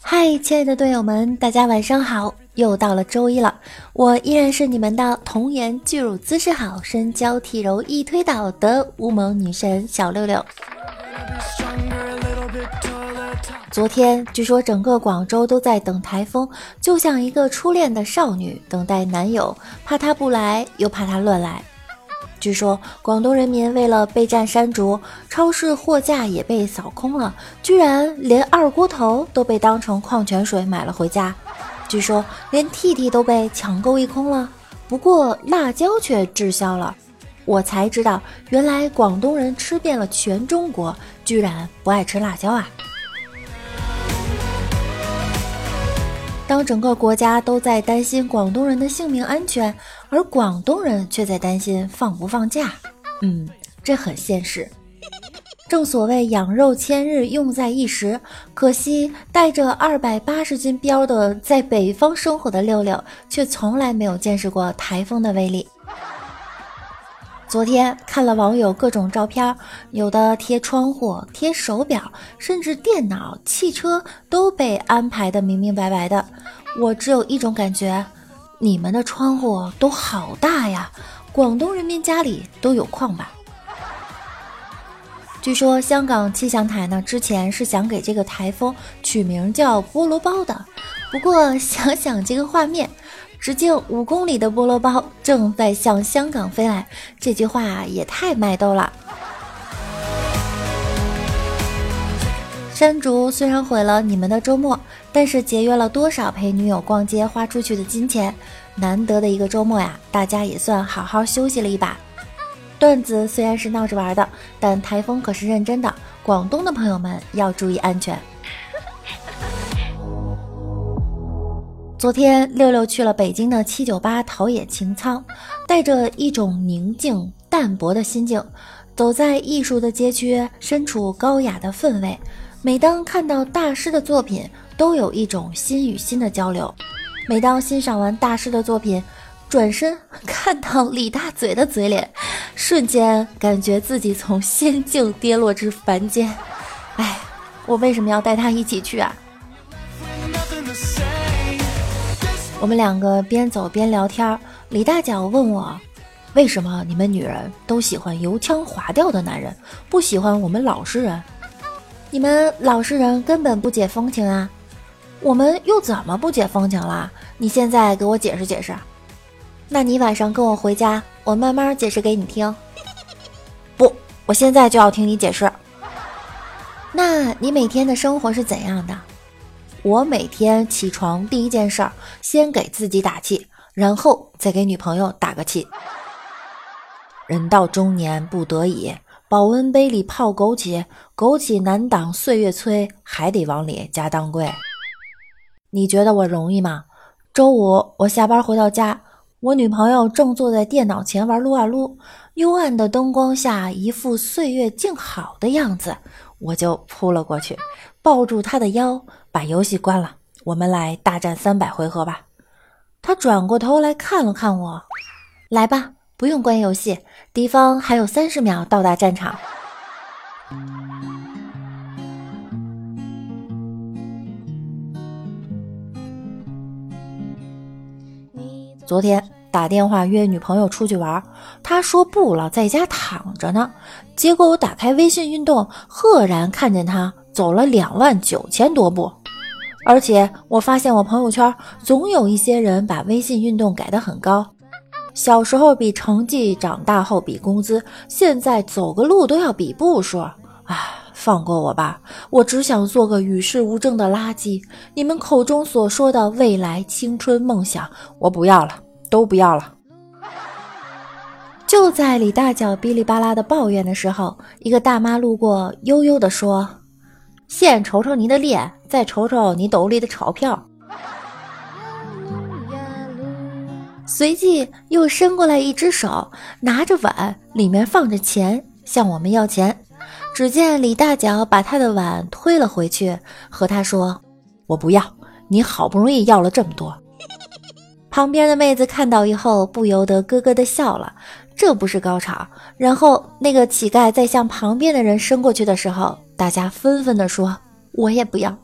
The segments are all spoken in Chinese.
嗨，亲爱的队友们，大家晚上好！又到了周一了，我依然是你们的童颜巨乳姿势好、身娇体柔易推倒的乌蒙女神小六六。昨天据说整个广州都在等台风，就像一个初恋的少女等待男友，怕他不来，又怕他乱来。据说广东人民为了备战山竹，超市货架也被扫空了，居然连二锅头都被当成矿泉水买了回家。据说连 T T 都被抢购一空了，不过辣椒却滞销了。我才知道，原来广东人吃遍了全中国，居然不爱吃辣椒啊！当整个国家都在担心广东人的性命安全，而广东人却在担心放不放假，嗯，这很现实。正所谓养肉千日，用在一时。可惜带着二百八十斤膘的在北方生活的六六，却从来没有见识过台风的威力。昨天看了网友各种照片，有的贴窗户、贴手表，甚至电脑、汽车都被安排的明明白白的。我只有一种感觉：你们的窗户都好大呀！广东人民家里都有矿吧？据说香港气象台呢，之前是想给这个台风取名叫“菠萝包”的。不过想想这个画面，直径五公里的菠萝包正在向香港飞来，这句话也太卖逗了。山竹虽然毁了你们的周末，但是节约了多少陪女友逛街花出去的金钱？难得的一个周末呀，大家也算好好休息了一把。段子虽然是闹着玩的，但台风可是认真的。广东的朋友们要注意安全。昨天六六去了北京的七九八陶冶情操，带着一种宁静淡泊的心境，走在艺术的街区，身处高雅的氛围。每当看到大师的作品，都有一种心与心的交流。每当欣赏完大师的作品，转身看到李大嘴的嘴脸，瞬间感觉自己从仙境跌落至凡间。哎，我为什么要带他一起去啊？我们两个边走边聊天，李大脚问我，为什么你们女人都喜欢油腔滑调的男人，不喜欢我们老实人？你们老实人根本不解风情啊！我们又怎么不解风情了？你现在给我解释解释。那你晚上跟我回家，我慢慢解释给你听。不，我现在就要听你解释。那你每天的生活是怎样的？我每天起床第一件事儿，先给自己打气，然后再给女朋友打个气。人到中年不得已，保温杯里泡枸杞，枸杞难挡岁月催，还得往里加当归。你觉得我容易吗？周五我下班回到家。我女朋友正坐在电脑前玩撸啊撸，幽暗的灯光下，一副岁月静好的样子，我就扑了过去，抱住她的腰，把游戏关了，我们来大战三百回合吧。他转过头来看了看我，来吧，不用关游戏，敌方还有三十秒到达战场。昨天打电话约女朋友出去玩，她说不了，在家躺着呢。结果我打开微信运动，赫然看见她走了两万九千多步。而且我发现我朋友圈总有一些人把微信运动改得很高，小时候比成绩，长大后比工资，现在走个路都要比步数。啊，放过我吧，我只想做个与世无争的垃圾。你们口中所说的未来、青春、梦想，我不要了，都不要了。就在李大脚哔哩吧啦的抱怨的时候，一个大妈路过，悠悠地说：“先瞅瞅你的脸，再瞅瞅你兜里的钞票。”随即又伸过来一只手，拿着碗，里面放着钱，向我们要钱。只见李大脚把他的碗推了回去，和他说：“我不要，你好不容易要了这么多。”旁边的妹子看到以后，不由得咯咯的笑了。这不是高潮。然后那个乞丐在向旁边的人伸过去的时候大家纷纷的说我也不要。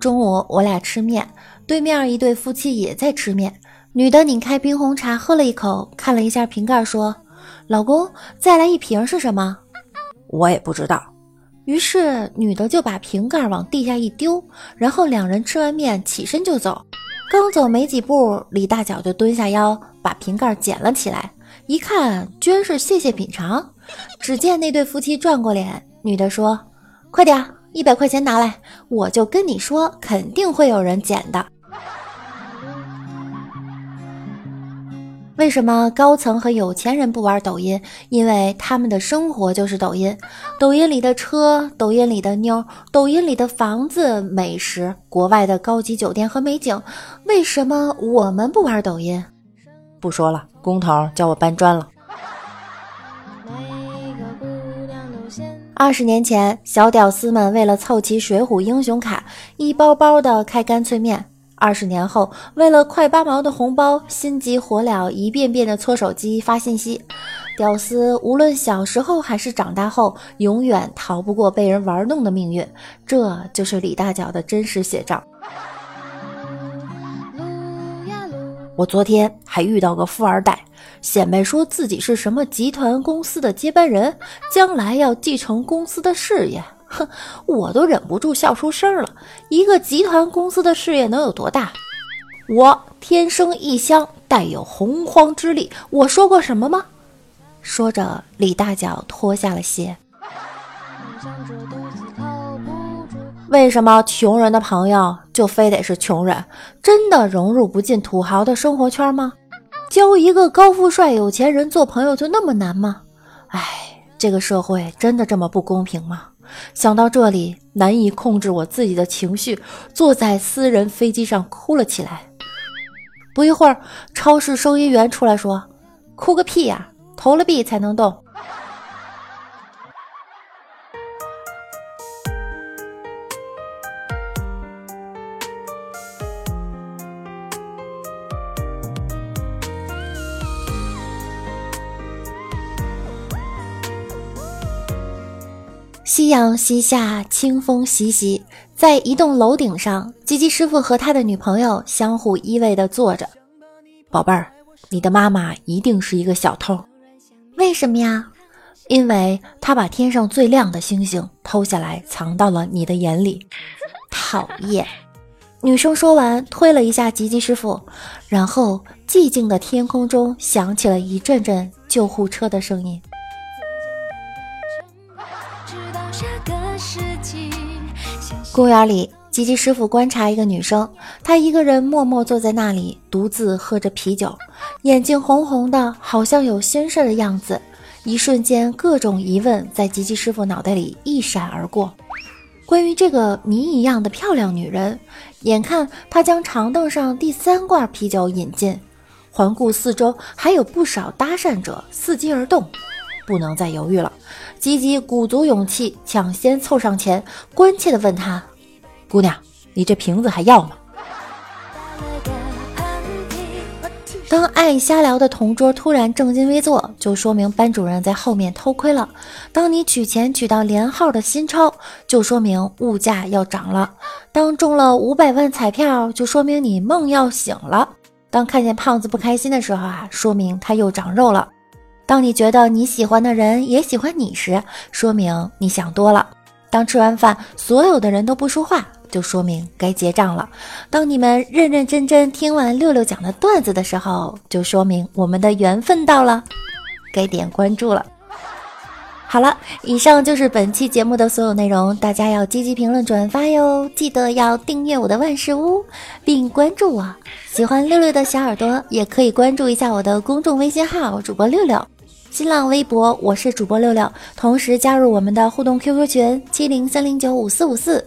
中午我俩吃面对面一对夫妻也在吃面。女的拧开冰红茶喝了一口看了一下瓶盖说老公再来一瓶是什么？我也不知道。于是女的就把瓶盖往地下一丢然后两人吃完面起身就走。刚走没几步，李大脚就蹲下腰把瓶盖捡了起来，一看居然是谢谢品尝。只见那对夫妻转过脸，女的说：“快点，一百块钱拿来，我就跟你说，肯定会有人捡的。”为什么高层和有钱人不玩抖音？因为他们的生活就是抖音，抖音里的车，抖音里的妞，抖音里的房子、美食，国外的高级酒店和美景。为什么我们不玩抖音？不说了，工头叫我搬砖了。二十年前，小屌丝们为了凑齐水浒英雄卡，一包包的开干脆面。二十年后，为了快八毛的红包，心急火燎，一遍遍的搓手机发信息。屌丝无论小时候还是长大后，永远逃不过被人玩弄的命运。这就是李大脚的真实写照。我昨天还遇到个富二代，显摆说自己是什么集团公司的接班人，将来要继承公司的事业。哼，我都忍不住笑出声了。一个集团公司的事业能有多大？我天生异乡，带有洪荒之力。我说过什么吗？说着，李大脚脱下了鞋。为什么穷人的朋友就非得是穷人？真的融入不进土豪的生活圈吗？交一个高富帅有钱人做朋友就那么难吗？哎，这个社会真的这么不公平吗？想到这里，难以控制我自己的情绪，坐在私人飞机上哭了起来。不一会儿，超市收银员出来说：“哭个屁呀，投了币才能动。”夕阳西下，清风习习，在一栋楼顶上，吉吉师傅和他的女朋友相互依偎地坐着。宝贝儿，你的妈妈一定是一个小偷，为什么呀？因为她把天上最亮的星星偷下来，藏到了你的眼里。讨厌！女生说完，推了一下吉吉师傅，然后寂静的天空中响起了一阵阵救护车的声音。公园里，吉吉师傅观察一个女生，她一个人默默坐在那里，独自喝着啤酒，眼睛红红的，好像有心事的样子。一瞬间，各种疑问在吉吉师傅脑袋里一闪而过。关于这个谜一样的漂亮女人，眼看他将长凳上第三罐啤酒引进，环顾四周，还有不少搭讪者伺机而动。不能再犹豫了，吉吉鼓足勇气抢先凑上前，关切地问他：“姑娘，你这瓶子还要吗？”当爱瞎聊的同桌突然正襟危坐，就说明班主任在后面偷窥了；当你取钱取到连号的新钞，就说明物价要涨了；当中了五百万彩票，就说明你梦要醒了；当看见胖子不开心的时候啊，说明他又长肉了。当你觉得你喜欢的人也喜欢你时，说明你想多了；当吃完饭所有的人都不说话，就说明该结账了；当你们认认真真听完六六讲的段子的时候，就说明我们的缘分到了，该点关注了。好了，以上就是本期节目的所有内容，大家要积极评论转发哟，记得要订阅我的万事屋，并关注我。喜欢六六的小耳朵也可以关注一下我的公众微信号主播六六。新浪微博，我是主播六六，同时加入我们的互动 QQ 群七零三零九五四五四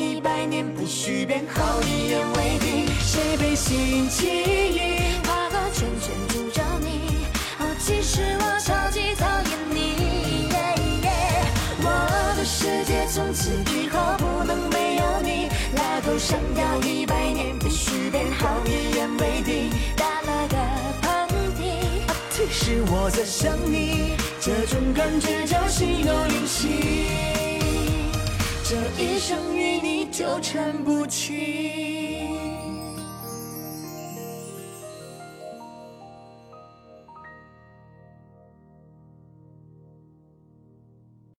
一百年，不许变好，一言为定。谁背信弃义画个圈圈诅咒你？哦，其实我超级讨厌你。我的世界从此以后不能没有你。拉钩上吊一百年，不许变好，一言为定。打了个喷嚏，其实我在想你，这种感觉叫心有灵犀。这一生与你纠缠不清。